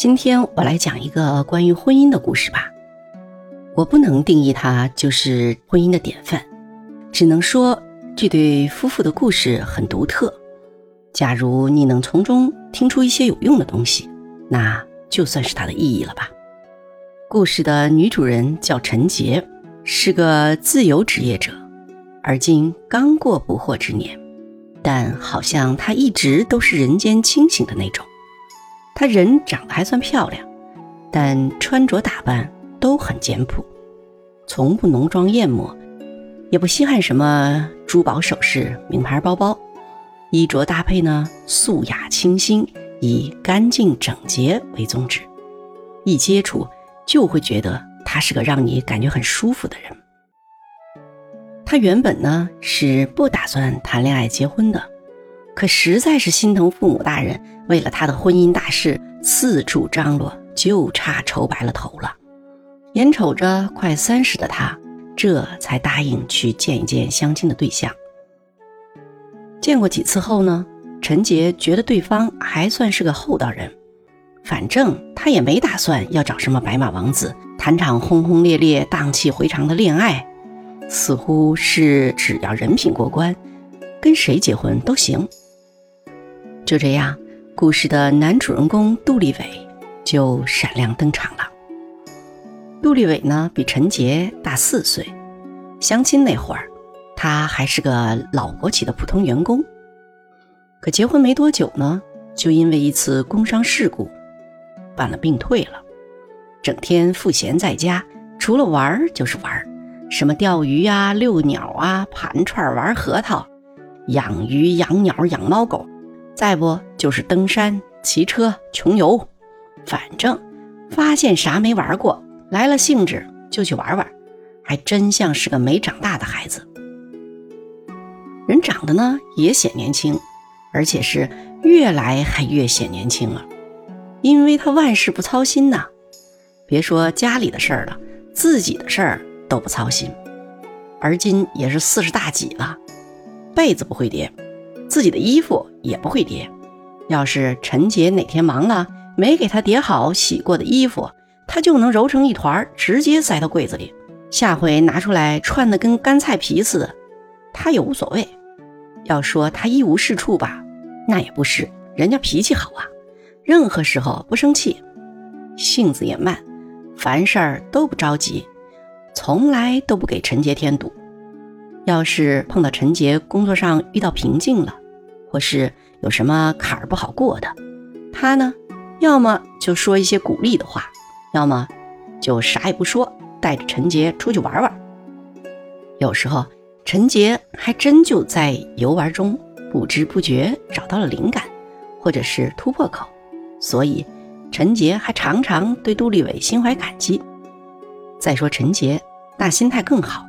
今天我来讲一个关于婚姻的故事吧。我不能定义它就是婚姻的典范，只能说这对夫妇的故事很独特。假如你能从中听出一些有用的东西，那就算是它的意义了吧。故事的女主人叫陈杰，是个自由职业者，而今刚过不惑之年，但好像她一直都是人间清醒的那种。她人长得还算漂亮，但穿着打扮都很简朴，从不浓妆艳抹，也不稀罕什么珠宝首饰、名牌包包。衣着搭配呢，素雅清新，以干净整洁为宗旨。一接触就会觉得他是个让你感觉很舒服的人。他原本呢是不打算谈恋爱结婚的，可实在是心疼父母大人为了他的婚姻大事四处张罗，就差愁白了头了。眼瞅着快三十的他，这才答应去见一见相亲的对象。见过几次后呢，陈杰觉得对方还算是个厚道人，反正他也没打算要找什么白马王子谈场轰轰烈烈、荡气回肠的恋爱，似乎是只要人品过关，跟谁结婚都行。就这样，故事的男主人公杜立伟就闪亮登场了。杜立伟呢，比陈杰大四岁，相亲那会儿。他还是个老国企的普通员工，可结婚没多久呢，就因为一次工伤事故，办了病退了，整天赋闲在家，除了玩就是玩，什么钓鱼啊、遛鸟啊、盘串、玩核桃、养鱼、养鸟、养猫狗，再不就是登山、骑车、穷游，反正发现啥没玩过，来了兴致就去玩玩，还真像是个没长大的孩子。人长得呢也显年轻，而且是越来还越显年轻了，因为他万事不操心呐。别说家里的事儿了，自己的事儿都不操心。而今也是四十大几了，被子不会叠，自己的衣服也不会叠。要是陈杰哪天忙了没给他叠好洗过的衣服，他就能揉成一团，直接塞到柜子里，下回拿出来串的跟干菜皮似的，他也无所谓。要说他一无是处吧，那也不是，人家脾气好啊，任何时候不生气，性子也慢，凡事儿都不着急，从来都不给陈杰添堵。要是碰到陈杰工作上遇到瓶颈了，或是有什么坎儿不好过的，他呢，要么就说一些鼓励的话，要么就啥也不说，带着陈杰出去玩玩。有时候。陈杰还真就在游玩中不知不觉找到了灵感，或者是突破口，所以陈杰还常常对杜立伟心怀感激。再说陈杰那心态更好，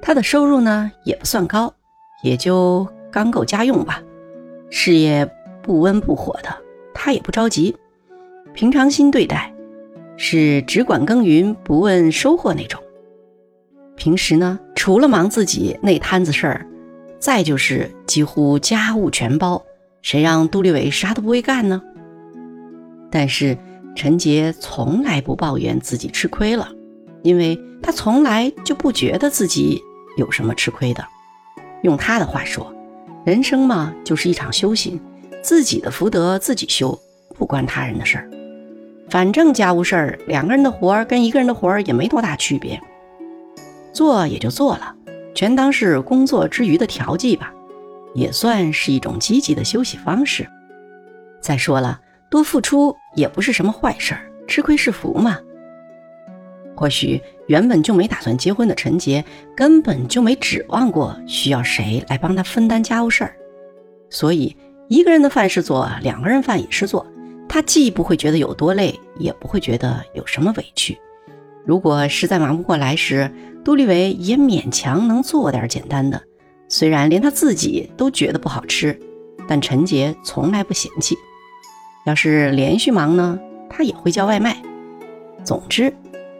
他的收入呢也不算高，也就刚够家用吧。事业不温不火的，他也不着急，平常心对待，是只管耕耘不问收获那种。平时呢，除了忙自己那摊子事儿，再就是几乎家务全包。谁让杜立伟啥都不会干呢？但是陈杰从来不抱怨自己吃亏了，因为他从来就不觉得自己有什么吃亏的。用他的话说，人生嘛就是一场修行，自己的福德自己修，不关他人的事儿。反正家务事儿，两个人的活儿跟一个人的活儿也没多大区别。做也就做了，全当是工作之余的调剂吧，也算是一种积极的休息方式。再说了，多付出也不是什么坏事儿，吃亏是福嘛。或许原本就没打算结婚的陈杰，根本就没指望过需要谁来帮他分担家务事儿，所以一个人的饭是做，两个人饭也是做，他既不会觉得有多累，也不会觉得有什么委屈。如果实在忙不过来时，杜立伟也勉强能做点简单的，虽然连他自己都觉得不好吃，但陈杰从来不嫌弃。要是连续忙呢，他也会叫外卖。总之，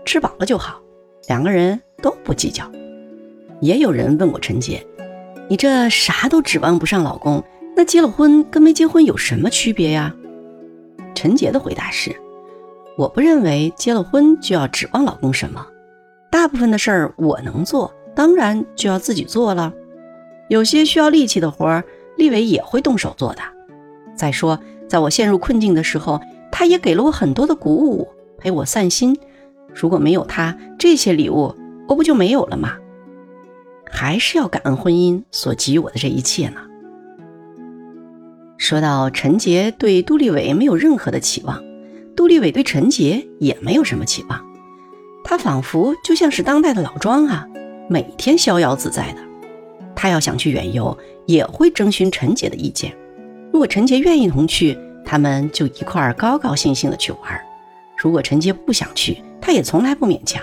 吃饱了就好，两个人都不计较。也有人问过陈杰：“你这啥都指望不上老公，那结了婚跟没结婚有什么区别呀？”陈杰的回答是：“我不认为结了婚就要指望老公什么，大部分的事儿我能做，当然就要自己做了。有些需要力气的活儿，立伟也会动手做的。再说，在我陷入困境的时候，他也给了我很多的鼓舞，陪我散心。如果没有他，这些礼物我不就没有了吗？还是要感恩婚姻所给予我的这一切呢。说到陈杰对杜立伟没有任何的期望，杜立伟对陈杰也没有什么期望。他仿佛就像是当代的老庄啊，每天逍遥自在的。他要想去远游，也会征询陈杰的意见。如果陈杰愿意同去，他们就一块儿高高兴兴的去玩；如果陈杰不想去，他也从来不勉强，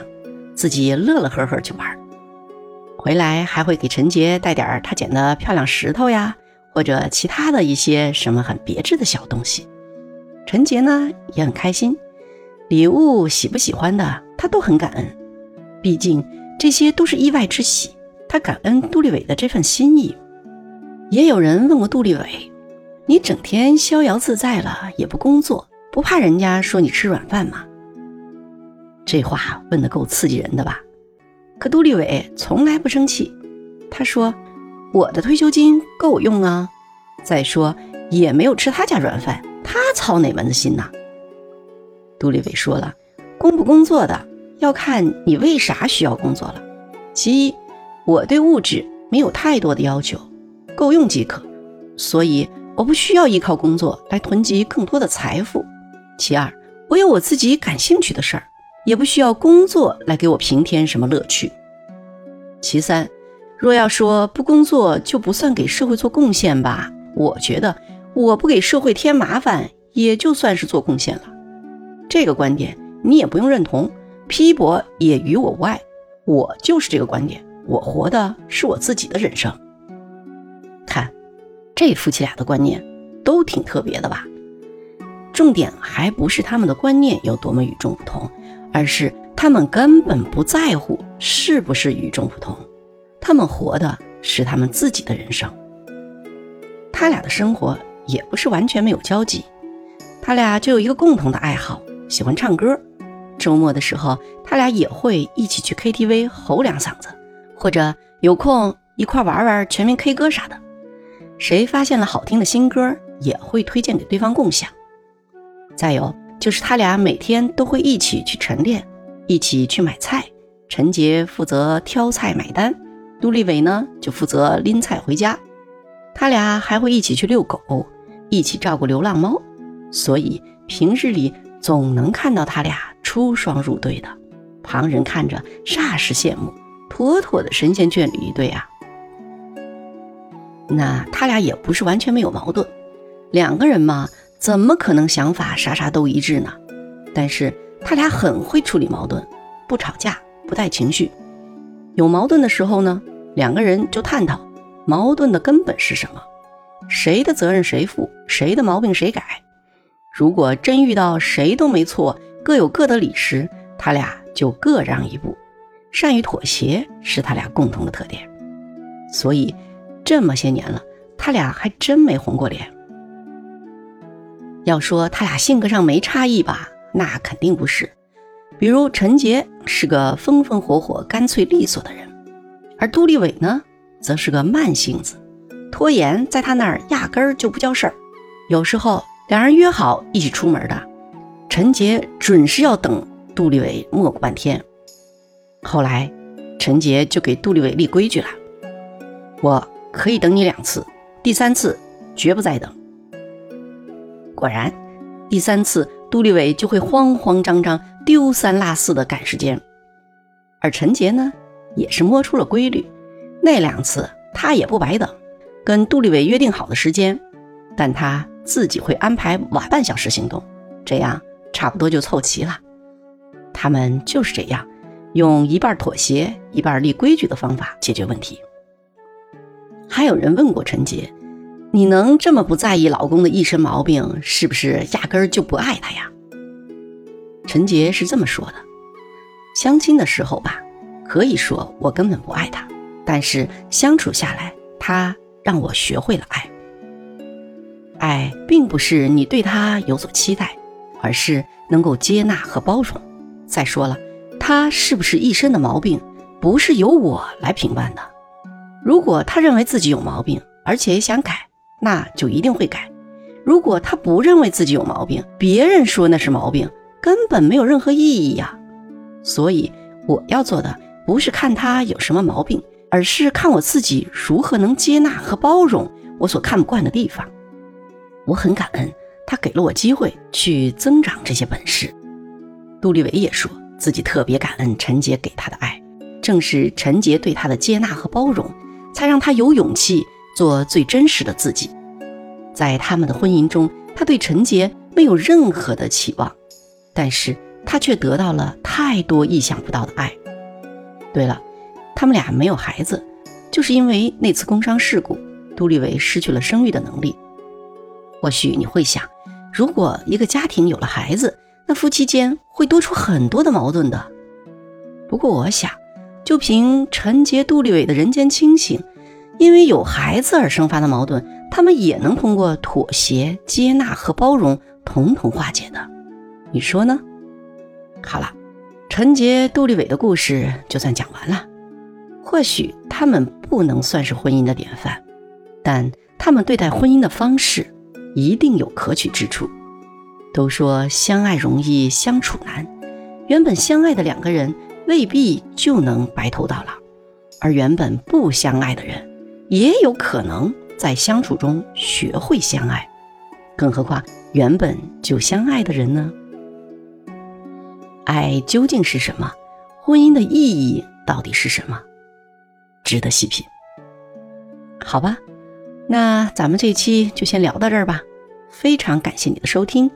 自己乐乐呵呵去玩。回来还会给陈杰带点他捡的漂亮石头呀。或者其他的一些什么很别致的小东西，陈杰呢也很开心。礼物喜不喜欢的，他都很感恩。毕竟这些都是意外之喜，他感恩杜立伟的这份心意。也有人问过杜立伟：“你整天逍遥自在了，也不工作，不怕人家说你吃软饭吗？”这话问得够刺激人的吧？可杜立伟从来不生气，他说。我的退休金够用啊！再说也没有吃他家软饭，他操哪门子心呐？杜立伟说了，工不工作的要看你为啥需要工作了。其一，我对物质没有太多的要求，够用即可，所以我不需要依靠工作来囤积更多的财富。其二，我有我自己感兴趣的事儿，也不需要工作来给我平添什么乐趣。其三。若要说不工作就不算给社会做贡献吧，我觉得我不给社会添麻烦，也就算是做贡献了。这个观点你也不用认同，批驳也与我无碍。我就是这个观点，我活的是我自己的人生。看，这夫妻俩的观念都挺特别的吧？重点还不是他们的观念有多么与众不同，而是他们根本不在乎是不是与众不同。他们活的是他们自己的人生，他俩的生活也不是完全没有交集，他俩就有一个共同的爱好，喜欢唱歌。周末的时候，他俩也会一起去 KTV 吼两嗓子，或者有空一块玩玩全民 K 歌啥的。谁发现了好听的新歌，也会推荐给对方共享。再有就是他俩每天都会一起去晨练，一起去买菜，陈杰负责挑菜买单。杜立伟呢，就负责拎菜回家，他俩还会一起去遛狗，一起照顾流浪猫，所以平日里总能看到他俩出双入对的，旁人看着煞是羡慕，妥妥的神仙眷侣一对啊。那他俩也不是完全没有矛盾，两个人嘛，怎么可能想法啥啥都一致呢？但是他俩很会处理矛盾，不吵架，不带情绪，有矛盾的时候呢。两个人就探讨矛盾的根本是什么，谁的责任谁负，谁的毛病谁改。如果真遇到谁都没错，各有各的理时，他俩就各让一步，善于妥协是他俩共同的特点。所以这么些年了，他俩还真没红过脸。要说他俩性格上没差异吧，那肯定不是。比如陈杰是个风风火火、干脆利索的人。而杜立伟呢，则是个慢性子，拖延在他那儿压根儿就不叫事儿。有时候两人约好一起出门的，陈杰准是要等杜立伟磨过半天。后来，陈杰就给杜立伟立规矩了：我可以等你两次，第三次绝不再等。果然，第三次杜立伟就会慌慌张张、丢三落四的赶时间，而陈杰呢？也是摸出了规律，那两次他也不白等，跟杜立伟约定好的时间，但他自己会安排晚半小时行动，这样差不多就凑齐了。他们就是这样，用一半妥协、一半立规矩的方法解决问题。还有人问过陈杰：“你能这么不在意老公的一身毛病，是不是压根儿就不爱他呀？”陈杰是这么说的：“相亲的时候吧。”可以说我根本不爱他，但是相处下来，他让我学会了爱。爱并不是你对他有所期待，而是能够接纳和包容。再说了，他是不是一身的毛病，不是由我来评判的。如果他认为自己有毛病，而且想改，那就一定会改；如果他不认为自己有毛病，别人说那是毛病，根本没有任何意义呀。所以我要做的不是看他有什么毛病，而是看我自己如何能接纳和包容我所看不惯的地方。我很感恩他给了我机会去增长这些本事。杜立伟也说自己特别感恩陈杰给他的爱，正是陈杰对他的接纳和包容，才让他有勇气做最真实的自己。在他们的婚姻中，他对陈杰没有任何的期望，但是他却得到了太多意想不到的爱。对了，他们俩没有孩子，就是因为那次工伤事故，杜立伟失去了生育的能力。或许你会想，如果一个家庭有了孩子，那夫妻间会多出很多的矛盾的。不过我想，就凭陈杰、杜立伟的人间清醒，因为有孩子而生发的矛盾，他们也能通过妥协、接纳和包容，统统化解的。你说呢？好了，陈杰、杜立伟的故事就算讲完了。或许他们不能算是婚姻的典范，但他们对待婚姻的方式。一定有可取之处。都说相爱容易相处难，原本相爱的两个人未必就能白头到老，而原本不相爱的人也有可能在相处中学会相爱。更何况原本就相爱的人呢？爱究竟是什么？婚姻的意义到底是什么？值得细品。好吧。那咱们这期就先聊到这儿吧，非常感谢你的收听，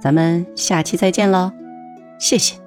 咱们下期再见喽，谢谢。